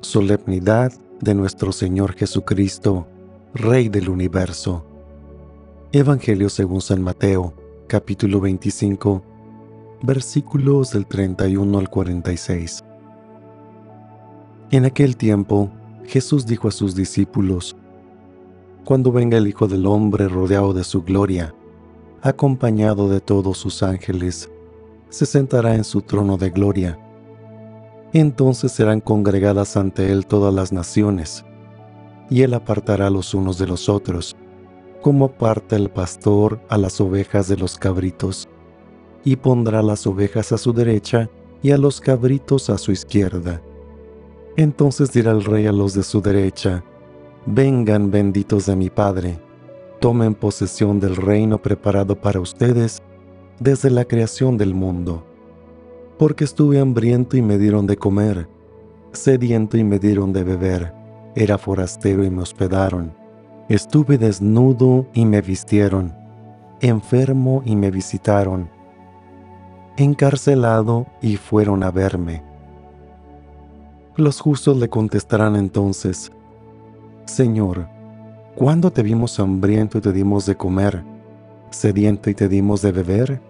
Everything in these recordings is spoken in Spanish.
solemnidad de nuestro Señor Jesucristo, Rey del universo. Evangelio según San Mateo, capítulo 25, versículos del 31 al 46. En aquel tiempo, Jesús dijo a sus discípulos, Cuando venga el Hijo del Hombre rodeado de su gloria, acompañado de todos sus ángeles, se sentará en su trono de gloria. Entonces serán congregadas ante él todas las naciones, y él apartará los unos de los otros, como aparta el pastor a las ovejas de los cabritos, y pondrá las ovejas a su derecha y a los cabritos a su izquierda. Entonces dirá el rey a los de su derecha, Vengan benditos de mi Padre, tomen posesión del reino preparado para ustedes desde la creación del mundo. Porque estuve hambriento y me dieron de comer, sediento y me dieron de beber, era forastero y me hospedaron, estuve desnudo y me vistieron, enfermo y me visitaron, encarcelado y fueron a verme. Los justos le contestarán entonces, Señor, ¿cuándo te vimos hambriento y te dimos de comer, sediento y te dimos de beber?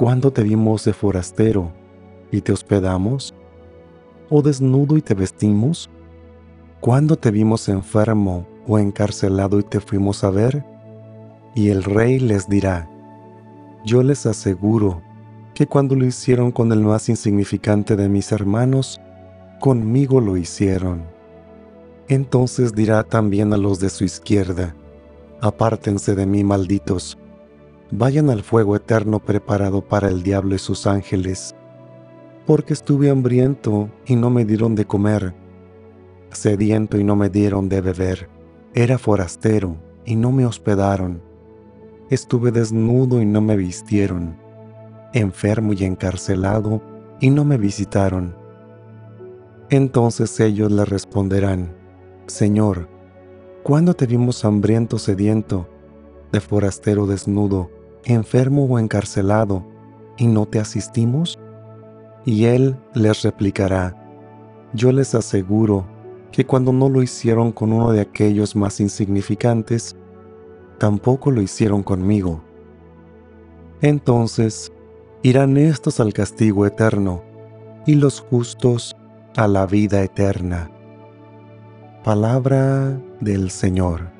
¿Cuándo te vimos de forastero y te hospedamos? ¿O desnudo y te vestimos? ¿Cuándo te vimos enfermo o encarcelado y te fuimos a ver? Y el rey les dirá, yo les aseguro que cuando lo hicieron con el más insignificante de mis hermanos, conmigo lo hicieron. Entonces dirá también a los de su izquierda, apártense de mí malditos, vayan al fuego eterno preparado para el diablo y sus ángeles, porque estuve hambriento y no me dieron de comer, sediento y no me dieron de beber, era forastero y no me hospedaron, estuve desnudo y no me vistieron, enfermo y encarcelado y no me visitaron. Entonces ellos le responderán, Señor, ¿cuándo te vimos hambriento sediento, de forastero desnudo, enfermo o encarcelado, y no te asistimos? Y él les replicará, Yo les aseguro que cuando no lo hicieron con uno de aquellos más insignificantes, tampoco lo hicieron conmigo. Entonces irán estos al castigo eterno, y los justos a la vida eterna. Palabra del Señor.